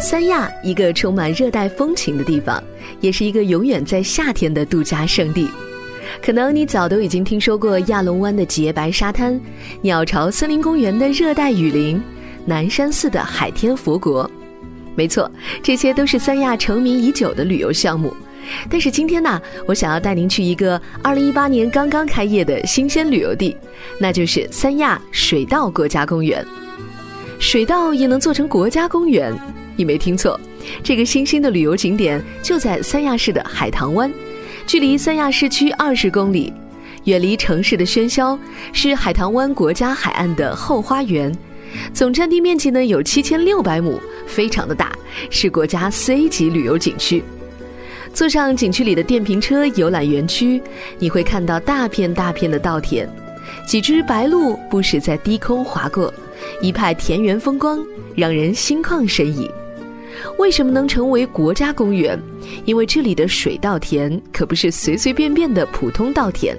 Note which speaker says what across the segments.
Speaker 1: 三亚，一个充满热带风情的地方，也是一个永远在夏天的度假胜地。可能你早都已经听说过亚龙湾的洁白沙滩、鸟巢森林公园的热带雨林、南山寺的海天佛国。没错，这些都是三亚成名已久的旅游项目。但是今天呢，我想要带您去一个2018年刚刚开业的新鲜旅游地，那就是三亚水稻国家公园。水稻也能做成国家公园？你没听错，这个新兴的旅游景点就在三亚市的海棠湾。距离三亚市区二十公里，远离城市的喧嚣，是海棠湾国家海岸的后花园。总占地面积呢有七千六百亩，非常的大，是国家四 A 级旅游景区。坐上景区里的电瓶车游览园区，你会看到大片大片的稻田，几只白鹭不时在低空划过，一派田园风光，让人心旷神怡。为什么能成为国家公园？因为这里的水稻田可不是随随便便的普通稻田，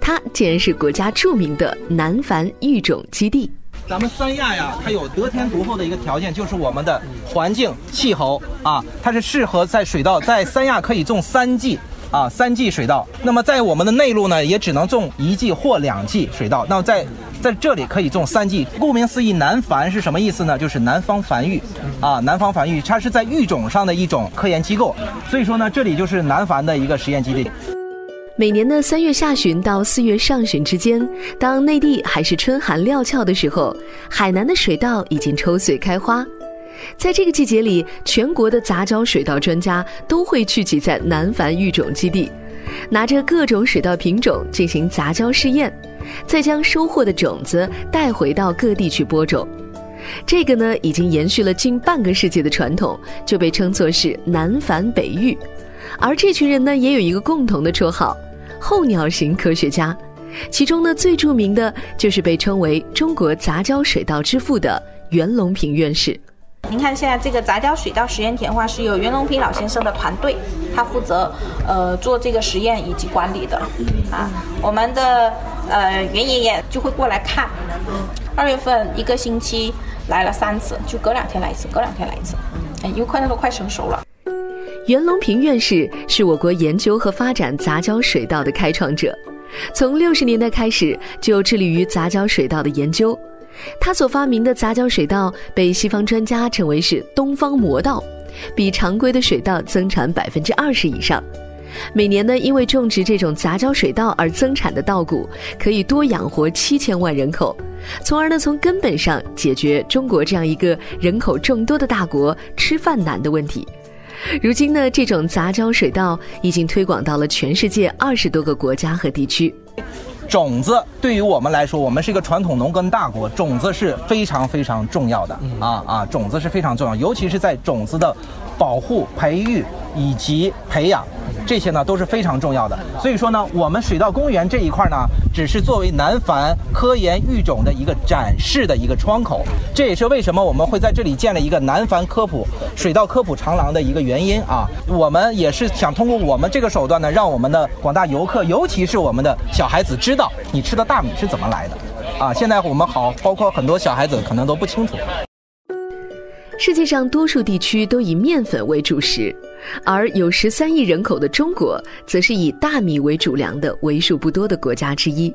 Speaker 1: 它竟然是国家著名的南繁育种基地。
Speaker 2: 咱们三亚呀，它有得天独厚的一个条件，就是我们的环境气候啊，它是适合在水稻在三亚可以种三季。啊，三季水稻。那么在我们的内陆呢，也只能种一季或两季水稻。那么在在这里可以种三季。顾名思义，南繁是什么意思呢？就是南方繁育啊，南方繁育，它是在育种上的一种科研机构。所以说呢，这里就是南繁的一个实验基地。
Speaker 1: 每年的三月下旬到四月上旬之间，当内地还是春寒料峭的时候，海南的水稻已经抽穗开花。在这个季节里，全国的杂交水稻专家都会聚集在南繁育种基地，拿着各种水稻品种进行杂交试验，再将收获的种子带回到各地去播种。这个呢，已经延续了近半个世纪的传统，就被称作是南繁北育。而这群人呢，也有一个共同的绰号——候鸟型科学家。其中呢，最著名的就是被称为中国杂交水稻之父的袁隆平院士。
Speaker 3: 您看，现在这个杂交水稻实验田的话，是由袁隆平老先生的团队，他负责呃做这个实验以及管理的。啊，我们的呃袁爷爷就会过来看。二月份一个星期来了三次，就隔两天来一次，隔两天来一次。哎，因为快那都快成熟了。
Speaker 1: 袁隆平院士是我国研究和发展杂交水稻的开创者，从六十年代开始就致力于杂交水稻的研究。他所发明的杂交水稻被西方专家称为是“东方魔稻”，比常规的水稻增产百分之二十以上。每年呢，因为种植这种杂交水稻而增产的稻谷，可以多养活七千万人口，从而呢从根本上解决中国这样一个人口众多的大国吃饭难的问题。如今呢，这种杂交水稻已经推广到了全世界二十多个国家和地区。
Speaker 2: 种子对于我们来说，我们是一个传统农耕大国，种子是非常非常重要的啊啊，种子是非常重要，尤其是在种子的保护、培育以及培养。这些呢都是非常重要的，所以说呢，我们水稻公园这一块呢，只是作为南繁科研育种的一个展示的一个窗口，这也是为什么我们会在这里建了一个南繁科普水稻科普长廊的一个原因啊。我们也是想通过我们这个手段呢，让我们的广大游客，尤其是我们的小孩子知道你吃的大米是怎么来的啊。现在我们好，包括很多小孩子可能都不清楚。
Speaker 1: 世界上多数地区都以面粉为主食，而有十三亿人口的中国，则是以大米为主粮的为数不多的国家之一。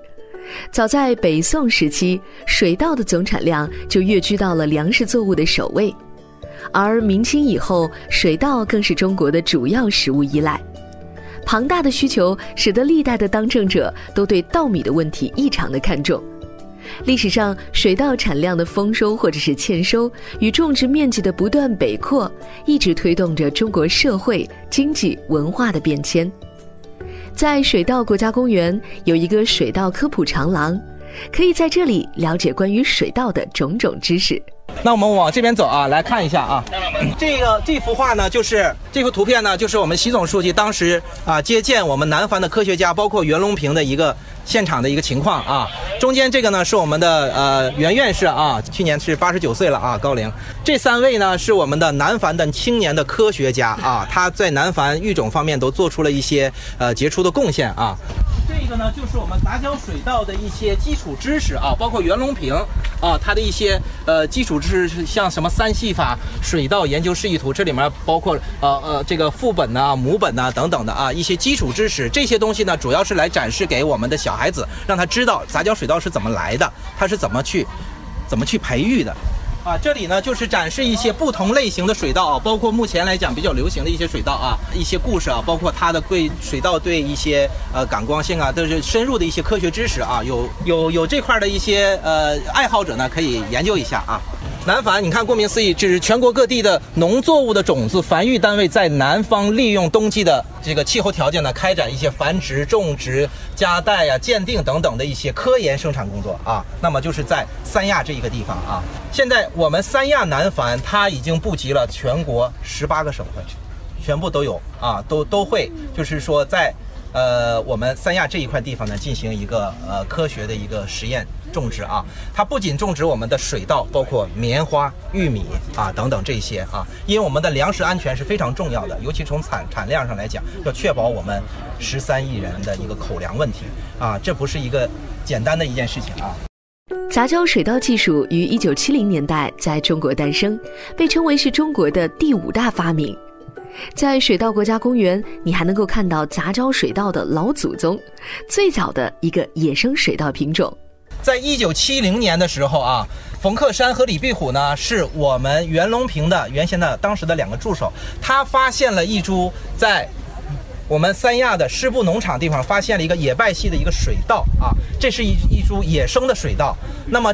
Speaker 1: 早在北宋时期，水稻的总产量就跃居到了粮食作物的首位，而明清以后，水稻更是中国的主要食物依赖。庞大的需求使得历代的当政者都对稻米的问题异常的看重。历史上，水稻产量的丰收或者是欠收，与种植面积的不断北扩，一直推动着中国社会、经济、文化的变迁。在水稻国家公园有一个水稻科普长廊，可以在这里了解关于水稻的种种知识。
Speaker 2: 那我们往这边走啊，来看一下啊，这个这幅画呢，就是这幅图片呢，就是我们习总书记当时啊接见我们南方的科学家，包括袁隆平的一个现场的一个情况啊。中间这个呢是我们的呃袁院士啊，去年是八十九岁了啊，高龄。这三位呢是我们的南繁的青年的科学家啊，他在南繁育种方面都做出了一些呃杰出的贡献啊。呢，就是我们杂交水稻的一些基础知识啊，包括袁隆平啊，他的一些呃基础知识，像什么三系法水稻研究示意图，这里面包括呃呃这个父本呐、母本呐等等的啊一些基础知识，这些东西呢，主要是来展示给我们的小孩子，让他知道杂交水稻是怎么来的，它是怎么去怎么去培育的。啊，这里呢就是展示一些不同类型的水稻啊，包括目前来讲比较流行的一些水稻啊，一些故事啊，包括它的对水稻对一些呃感光性啊，都是深入的一些科学知识啊，有有有这块的一些呃爱好者呢可以研究一下啊。南繁，你看，顾名思义，就是全国各地的农作物的种子繁育单位在南方利用冬季的这个气候条件呢，开展一些繁殖、种植、加带呀、鉴定等等的一些科研生产工作啊。那么就是在三亚这一个地方啊。现在我们三亚南繁它已经布及了全国十八个省份，全部都有啊，都都会，就是说在。呃，我们三亚这一块地方呢，进行一个呃科学的一个实验种植啊。它不仅种植我们的水稻，包括棉花、玉米啊等等这些啊。因为我们的粮食安全是非常重要的，尤其从产产量上来讲，要确保我们十三亿人的一个口粮问题啊，这不是一个简单的一件事情啊。
Speaker 1: 杂交水稻技术于一九七零年代在中国诞生，被称为是中国的第五大发明。在水稻国家公园，你还能够看到杂交水稻的老祖宗，最早的一个野生水稻品种。
Speaker 2: 在一九七零年的时候啊，冯克山和李壁虎呢，是我们袁隆平的原先的当时的两个助手，他发现了一株在我们三亚的师部农场地方发现了一个野败系的一个水稻啊，这是一一株野生的水稻。那么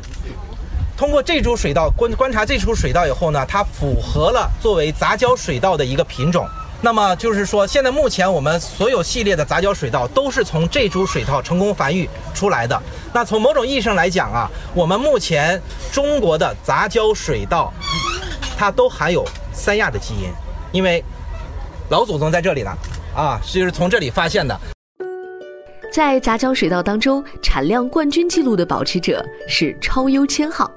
Speaker 2: 通过这株水稻观观察这株水稻以后呢，它符合了作为杂交水稻的一个品种。那么就是说，现在目前我们所有系列的杂交水稻都是从这株水稻成功繁育出来的。那从某种意义上来讲啊，我们目前中国的杂交水稻，它都含有三亚的基因，因为老祖宗在这里呢，啊，就是从这里发现的。
Speaker 1: 在杂交水稻当中，产量冠军记录的保持者是超优千号。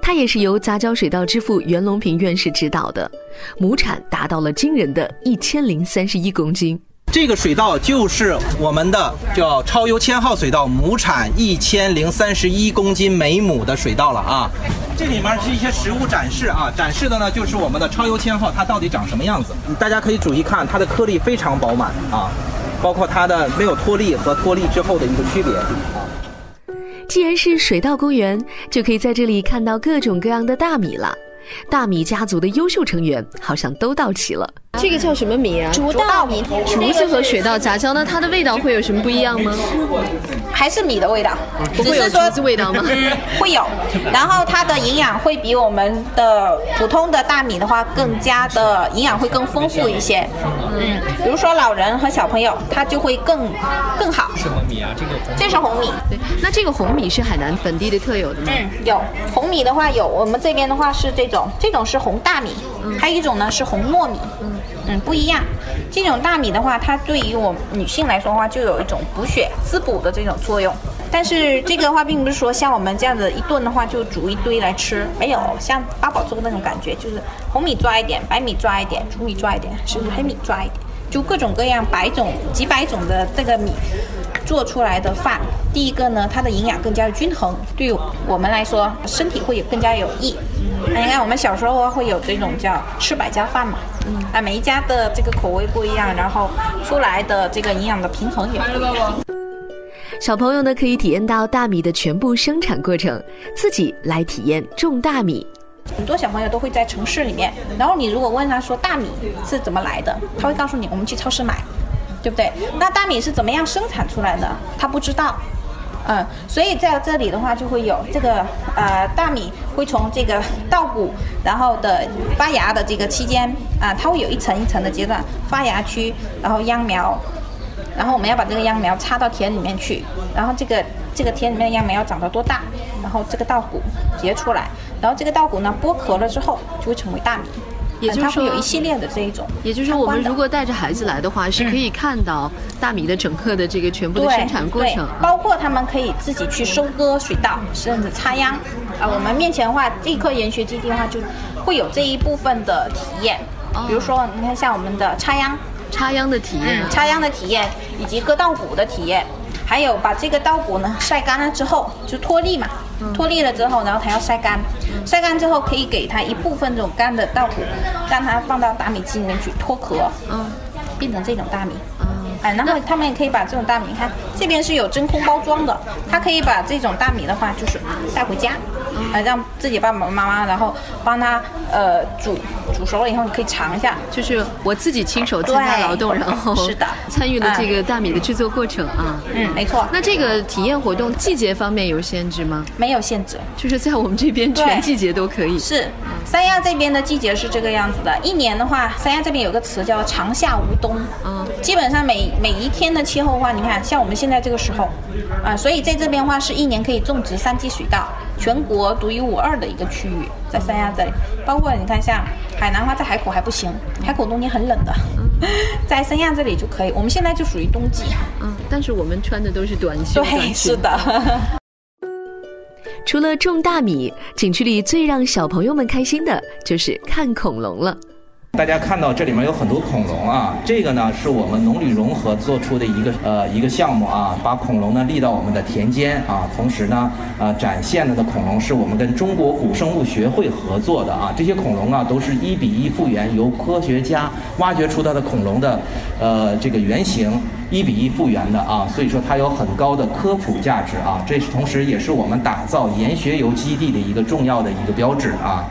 Speaker 1: 它也是由杂交水稻之父袁隆平院士指导的，亩产达到了惊人的一千零三十一公斤。
Speaker 2: 这个水稻就是我们的叫超优千号水稻，亩产一千零三十一公斤每亩的水稻了啊。这里面是一些实物展示啊，展示的呢就是我们的超优千号，它到底长什么样子？大家可以注意看，它的颗粒非常饱满啊，包括它的没有脱粒和脱粒之后的一个区别。
Speaker 1: 既然是水稻公园，就可以在这里看到各种各样的大米了。大米家族的优秀成员好像都到齐了。这个叫什么米啊？
Speaker 3: 竹稻米。
Speaker 1: 竹子和水稻杂交那，它的味道会有什么不一样吗？
Speaker 3: 还是米的味道，
Speaker 1: 不会有竹子味道吗？
Speaker 3: 会有。然后它的营养会比我们的普通的大米的话更加的营养会更丰富一些。嗯，比如说老人和小朋友，它就会更更好。
Speaker 2: 什么米啊？这个
Speaker 3: 这是红米。
Speaker 1: 对，那这个红米是海南本地的特有的吗？
Speaker 3: 嗯，有红米的话有，我们这边的话是这种，这种是红大米，还有一种呢是红糯米。嗯。嗯，不一样。这种大米的话，它对于我们女性来说的话，就有一种补血、滋补的这种作用。但是这个的话，并不是说像我们这样子一顿的话就煮一堆来吃，没有像八宝粥那种感觉，就是红米抓一点，白米抓一点，粗米抓一点，甚至黑米抓一点，就各种各样百种、几百种的这个米做出来的饭。第一个呢，它的营养更加的均衡，对于我们来说身体会有更加有益。你看我们小时候会有这种叫吃百家饭嘛。嗯，啊，每一家的这个口味不一样，然后出来的这个营养的平衡也不一样。
Speaker 1: 小朋友呢，可以体验到大米的全部生产过程，自己来体验种大米。
Speaker 3: 很多小朋友都会在城市里面，然后你如果问他说大米是怎么来的，他会告诉你，我们去超市买，对不对？那大米是怎么样生产出来的？他不知道。嗯，所以在这里的话，就会有这个呃大米会从这个稻谷，然后的发芽的这个期间啊，它会有一层一层的阶段，发芽区，然后秧苗，然后我们要把这个秧苗插到田里面去，然后这个这个田里面的秧苗要长到多大，然后这个稻谷结出来，然后这个稻谷呢剥壳了之后就会成为大米。
Speaker 1: 也就是说，
Speaker 3: 有一系列的这一种。
Speaker 1: 也就是说，我们如果带着孩子来的话，是可以看到大米的整个的这个全部的生产过程，
Speaker 3: 包括他们可以自己去收割水稻，甚至插秧。啊，我们面前的话，这科研学基地的话，就会有这一部分的体验。比如说，你看像我们的插秧，
Speaker 1: 插秧的体验，
Speaker 3: 插秧的体验，以及割稻谷的体验。还有把这个稻谷呢晒干了之后，就脱粒嘛，脱粒了之后，然后它要晒干，晒干之后可以给它一部分这种干的稻谷，让它放到大米机里面去脱壳，
Speaker 1: 嗯，
Speaker 3: 变成这种大米。
Speaker 1: 嗯，
Speaker 3: 哎，然后他们也可以把这种大米，你看这边是有真空包装的，他可以把这种大米的话，就是带回家，呃，让自己爸爸妈妈，然后帮他呃煮煮熟了以后，你可以尝一下。
Speaker 1: 就是我自己亲手参加劳动，然后
Speaker 3: 是的
Speaker 1: 参与了这个大米的制作过程啊。
Speaker 3: 嗯，没错，
Speaker 1: 那这个体验活动季节方面有限制吗？
Speaker 3: 没有限制。
Speaker 1: 就是在我们这边全季节都可以。
Speaker 3: 是，三亚这边的季节是这个样子的。一年的话，三亚这边有个词叫“长夏无冬”，
Speaker 1: 嗯
Speaker 3: 基本上每每一天的气候的话，你看像我们现在这个时候，啊、所以在这边的话是一年可以种植三季水稻，全国独一无二的一个区域，在三亚这里。包括你看像海南话，在海口还不行，海口冬天很冷的，在三亚这里就可以。我们现在就属于冬季，
Speaker 1: 嗯，但是我们穿的都是短袖短
Speaker 3: 对，
Speaker 1: 裙。
Speaker 3: 是的。
Speaker 1: 除了种大米，景区里最让小朋友们开心的就是看恐龙了。
Speaker 2: 大家看到这里面有很多恐龙啊，这个呢是我们农旅融合做出的一个呃一个项目啊，把恐龙呢立到我们的田间啊，同时呢呃展现了的恐龙是我们跟中国古生物学会合作的啊，这些恐龙啊都是一比一复原，由科学家挖掘出它的恐龙的呃这个原型。一比一复原的啊，所以说它有很高的科普价值啊，这是同时也是我们打造研学游基地的一个重要的一个标志啊。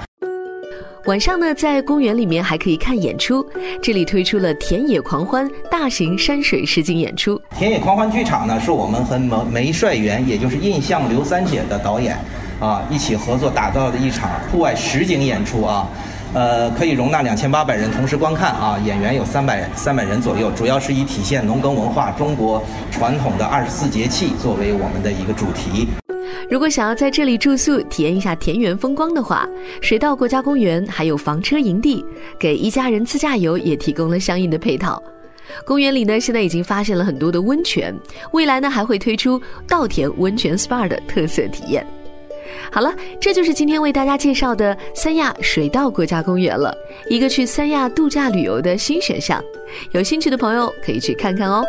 Speaker 1: 晚上呢，在公园里面还可以看演出，这里推出了田野狂欢大型山水实景演出。
Speaker 2: 田野狂欢剧场呢，是我们和梅梅帅元，也就是印象刘三姐的导演啊一起合作打造的一场户外实景演出啊。呃，可以容纳两千八百人同时观看啊，演员有三百三百人左右，主要是以体现农耕文化、中国传统的二十四节气作为我们的一个主题。
Speaker 1: 如果想要在这里住宿，体验一下田园风光的话，水稻国家公园还有房车营地，给一家人自驾游也提供了相应的配套。公园里呢，现在已经发现了很多的温泉，未来呢还会推出稻田温泉 SPA 的特色体验。好了，这就是今天为大家介绍的三亚水稻国家公园了，一个去三亚度假旅游的新选项。有兴趣的朋友可以去看看哦。